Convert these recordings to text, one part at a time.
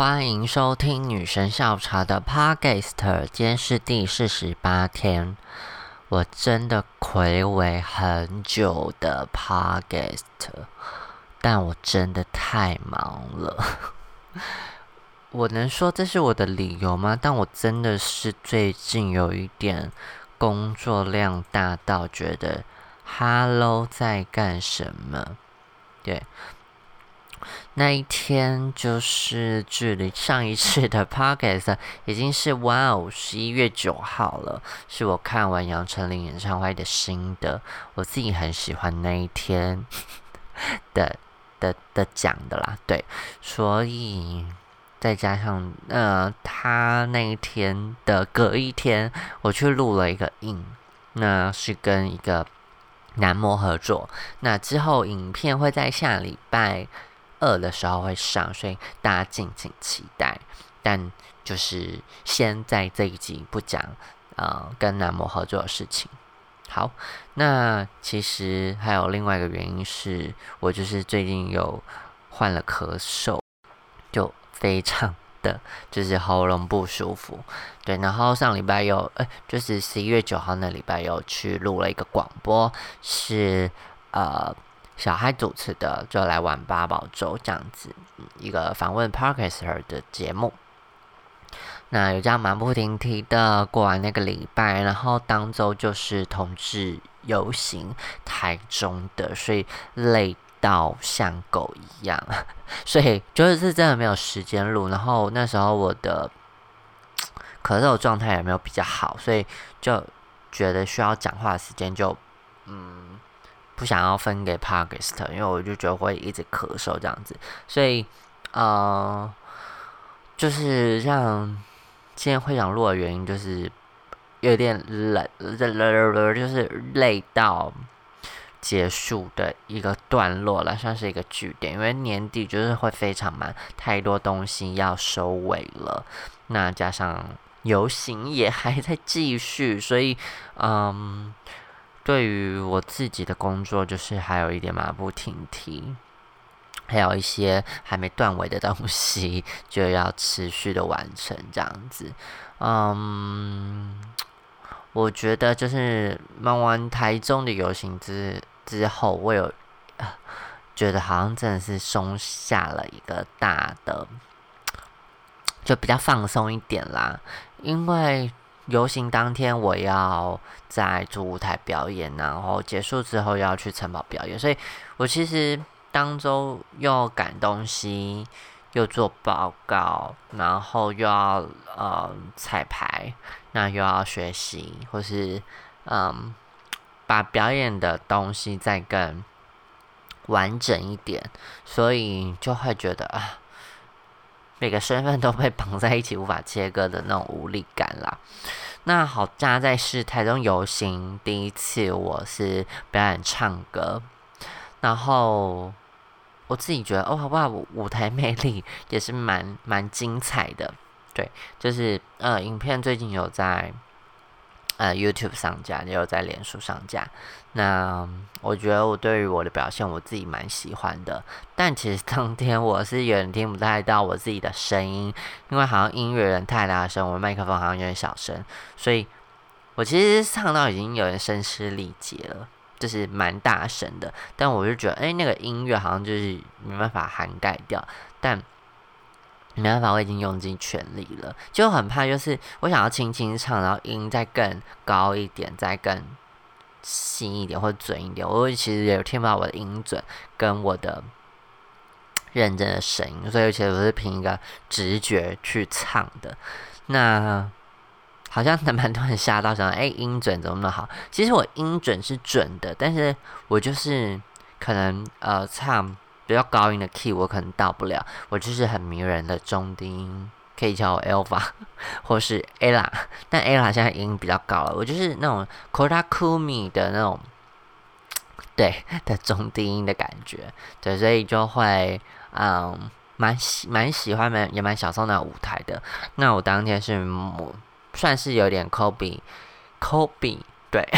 欢迎收听女神下午茶的 Podcast，今天是第四十八天。我真的暌违很久的 Podcast，但我真的太忙了。我能说这是我的理由吗？但我真的是最近有一点工作量大到觉得，Hello 在干什么？对。那一天就是距离上一次的 podcast 已经是哇哦十一月九号了，是我看完杨丞琳演唱会的心得，我自己很喜欢那一天的的的讲的啦，对，所以再加上呃他那一天的隔一天，我去录了一个影，那是跟一个男模合作，那之后影片会在下礼拜。二的时候会上，所以大家敬请期待。但就是先在这一集不讲呃跟男模合作的事情。好，那其实还有另外一个原因是我就是最近有患了咳嗽，就非常的就是喉咙不舒服。对，然后上礼拜又呃就是十一月九号那礼拜又去录了一个广播，是呃。小孩主持的就来玩八宝粥这样子一个访问 Parker 的节目，那有这样马不停蹄的过完那个礼拜，然后当周就是同志游行台中的，所以累到像狗一样，所以就是真的没有时间录。然后那时候我的咳嗽状态也没有比较好，所以就觉得需要讲话的时间就嗯。不想要分给 p a k i s t 因为我就觉得会一直咳嗽这样子，所以呃，就是像今天会想录的原因，就是有点冷，就是累到结束的一个段落了，算是一个句点。因为年底就是会非常忙，太多东西要收尾了，那加上游行也还在继续，所以嗯。对于我自己的工作，就是还有一点马不停蹄，还有一些还没断尾的东西，就要持续的完成这样子。嗯，我觉得就是忙完台中的游行之之后，我有觉得好像真的是松下了一个大的，就比较放松一点啦，因为。游行当天，我要在主舞台表演，然后结束之后要去城堡表演，所以我其实当周又赶东西，又做报告，然后又要呃彩排，那又要学习，或是嗯把表演的东西再更完整一点，所以就会觉得啊。每个身份都被绑在一起，无法切割的那种无力感啦。那好，加在是台中游行第一次，我是表演唱歌，然后我自己觉得，哦，哇？舞台魅力也是蛮蛮精彩的。对，就是呃，影片最近有在。呃，YouTube 上架也有在脸书上架。那我觉得我对于我的表现，我自己蛮喜欢的。但其实当天我是有点听不太到我自己的声音，因为好像音乐人太大声，我麦克风好像有点小声，所以我其实唱到已经有点声嘶力竭了，就是蛮大声的。但我就觉得，哎，那个音乐好像就是没办法涵盖掉，但。没办法，我已经用尽全力了，就很怕，就是我想要轻轻唱，然后音再更高一点，再更细一点或准一点，我其实也听不到我的音准跟我的认真的声音，所以其实我是凭一个直觉去唱的。那好像蛮多人吓到，想哎，音准怎么那么好？其实我音准是准的，但是我就是可能呃唱。比较高音的 key 我可能到不了，我就是很迷人的中低音，可以叫我 Elva 或是 Ella，但 Ella 现在音比较高了，我就是那种 Kotakumi 的那种，对 的中低音的感觉，对，所以就会嗯蛮喜蛮喜欢蛮也蛮享受那舞台的。那我当天是算是有点 Kobe Kobe 对。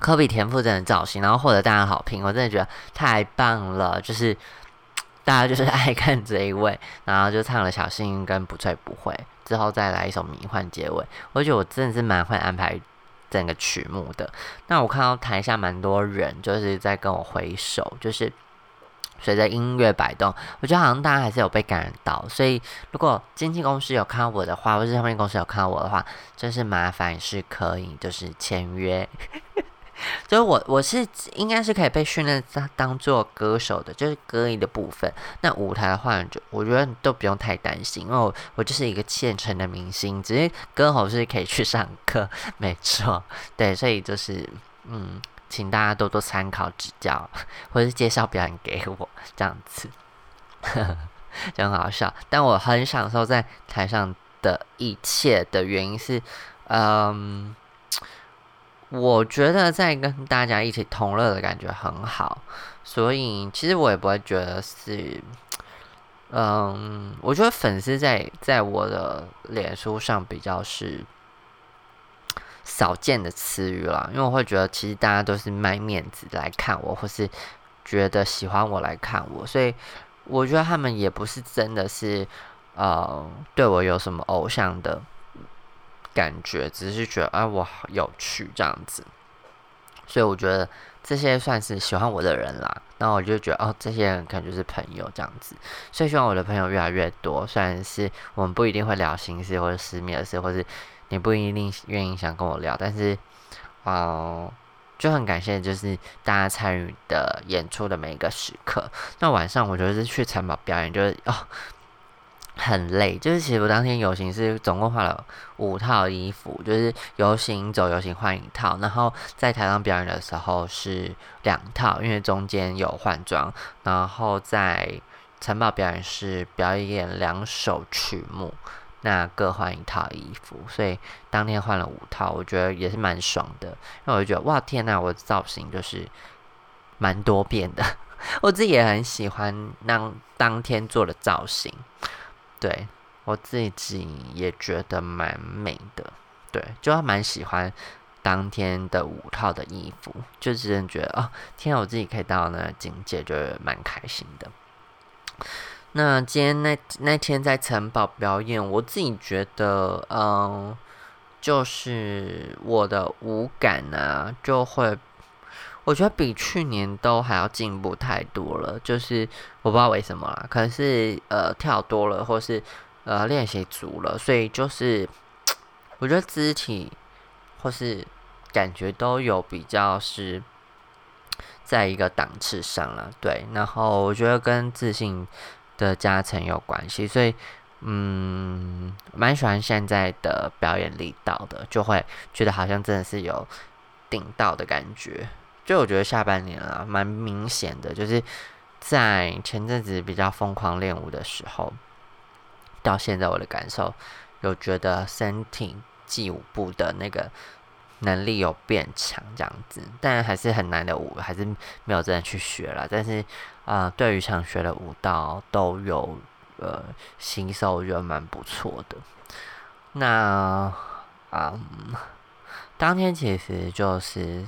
科比田馥甄的造型，然后获得大家好评，我真的觉得太棒了。就是 大家就是爱看这一位，然后就唱了小幸运跟不醉不会，之后再来一首迷幻结尾。我觉得我真的是蛮会安排整个曲目的。那我看到台下蛮多人就是在跟我挥手，就是随着音乐摆动，我觉得好像大家还是有被感染到。所以如果经纪公司有看到我的话，或是唱片公司有看到我的话，真是麻烦是可以就是签约。所以，我我是应该是可以被训练当当做歌手的，就是歌艺的部分。那舞台的话，就我觉得都不用太担心，因为我我就是一个现成的明星，只是歌喉是可以去上课，没错。对，所以就是嗯，请大家多多参考指教，或者是介绍表演给我这样子，就很好笑。但我很享受在台上的一切的原因是，嗯。我觉得在跟大家一起同乐的感觉很好，所以其实我也不会觉得是，嗯，我觉得粉丝在在我的脸书上比较是少见的词语啦，因为我会觉得其实大家都是卖面子来看我，或是觉得喜欢我来看我，所以我觉得他们也不是真的是呃对我有什么偶像的。感觉只是觉得啊，我好有趣这样子，所以我觉得这些算是喜欢我的人啦。那我就觉得哦，这些人可能就是朋友这样子，所以希望我的朋友越来越多。虽然是我们不一定会聊心事或者私密的事，或是你不一定愿意想跟我聊，但是哦，就很感谢就是大家参与的演出的每一个时刻。那晚上我觉得是去城堡表演，就是哦。很累，就是其实我当天游行是总共换了五套衣服，就是游行走游行换一套，然后在台上表演的时候是两套，因为中间有换装，然后在城堡表演是表演两首曲目，那各换一套衣服，所以当天换了五套，我觉得也是蛮爽的，因为我就觉得哇天呐，我的造型就是蛮多变的，我自己也很喜欢那当天做的造型。对我自己也觉得蛮美的，对，就蛮喜欢当天的五套的衣服，就真的觉得哦，天啊，我自己可以到那个境界，就蛮开心的。那今天那那天在城堡表演，我自己觉得，嗯，就是我的舞感啊，就会。我觉得比去年都还要进步太多了，就是我不知道为什么啦，可能是呃跳多了，或是呃练习足了，所以就是我觉得肢体或是感觉都有比较是在一个档次上了，对。然后我觉得跟自信的加成有关系，所以嗯，蛮喜欢现在的表演力道的，就会觉得好像真的是有顶到的感觉。就我觉得下半年啊，蛮明显的，就是在前阵子比较疯狂练舞的时候，到现在我的感受有觉得身体记舞步的那个能力有变强这样子，但还是很难的舞，还是没有真的去学了。但是啊，对于想学的舞蹈都有呃新手，我觉得蛮不错的。那啊，当天其实就是。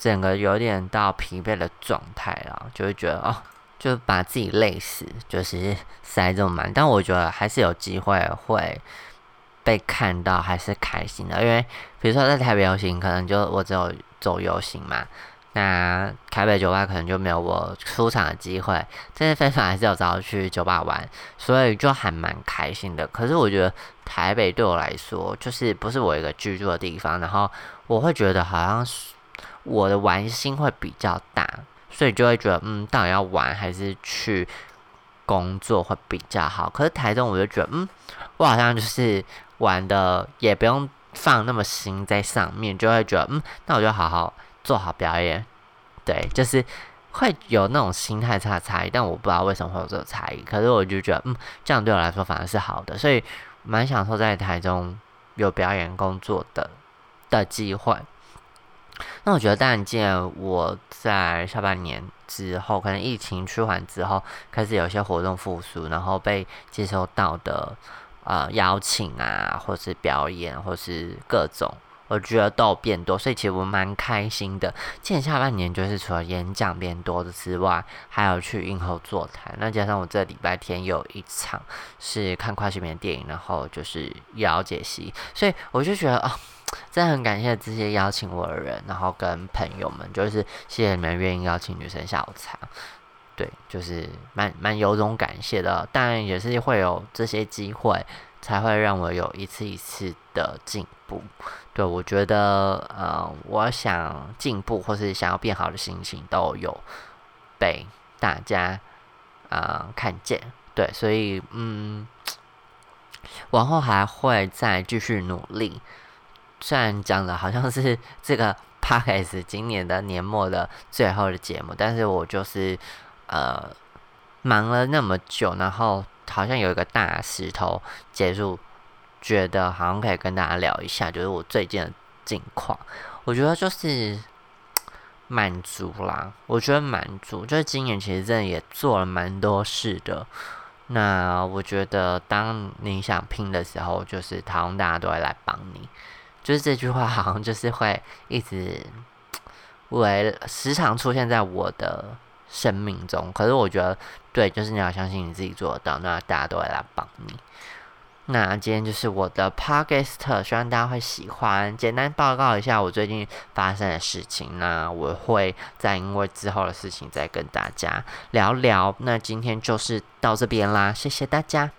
整个有点到疲惫的状态了，就会觉得哦，就把自己累死，就是塞这么满。但我觉得还是有机会会被看到，还是开心的。因为比如说在台北游行，可能就我只有走游行嘛，那台北酒吧可能就没有我出场的机会。但是非常还是有找去酒吧玩，所以就还蛮开心的。可是我觉得台北对我来说，就是不是我一个居住的地方，然后我会觉得好像是。我的玩心会比较大，所以就会觉得，嗯，到底要玩还是去工作会比较好。可是台中我就觉得，嗯，我好像就是玩的也不用放那么心在上面，就会觉得，嗯，那我就好好做好表演。对，就是会有那种心态差差异，但我不知道为什么会有这种差异。可是我就觉得，嗯，这样对我来说反而是好的，所以蛮享受在台中有表演工作的的机会。那我觉得，当然，既然我在下半年之后，可能疫情趋缓之后，开始有些活动复苏，然后被接收到的呃邀请啊，或是表演，或是各种，我觉得都有变多，所以其实我蛮开心的。今年下半年就是除了演讲变多的之外，还有去映后座谈。那加上我这礼拜天有一场是看跨性别电影，然后就是也要解析，所以我就觉得啊，真的很感谢这些邀请我的人，然后跟朋友们，就是谢谢你们愿意邀请女生下午茶。对，就是蛮蛮有种感谢的，但也是会有这些机会，才会让我有一次一次的进步。对我觉得，呃，我想进步或是想要变好的心情都有被大家啊看见。对，所以嗯，往后还会再继续努力。虽然讲的好像是这个 p a c k 今年的年末的最后的节目，但是我就是。呃，忙了那么久，然后好像有一个大石头结束，觉得好像可以跟大家聊一下，就是我最近的近况。我觉得就是满足啦，我觉得满足，就是今年其实真的也做了蛮多事的。那我觉得当你想拼的时候，就是好像大家都会来帮你，就是这句话好像就是会一直为时常出现在我的。生命中，可是我觉得，对，就是你要相信你自己做得到，那大家都会来帮你。那今天就是我的 podcast，希望大家会喜欢。简单报告一下我最近发生的事情，那我会再因为之后的事情再跟大家聊聊。那今天就是到这边啦，谢谢大家。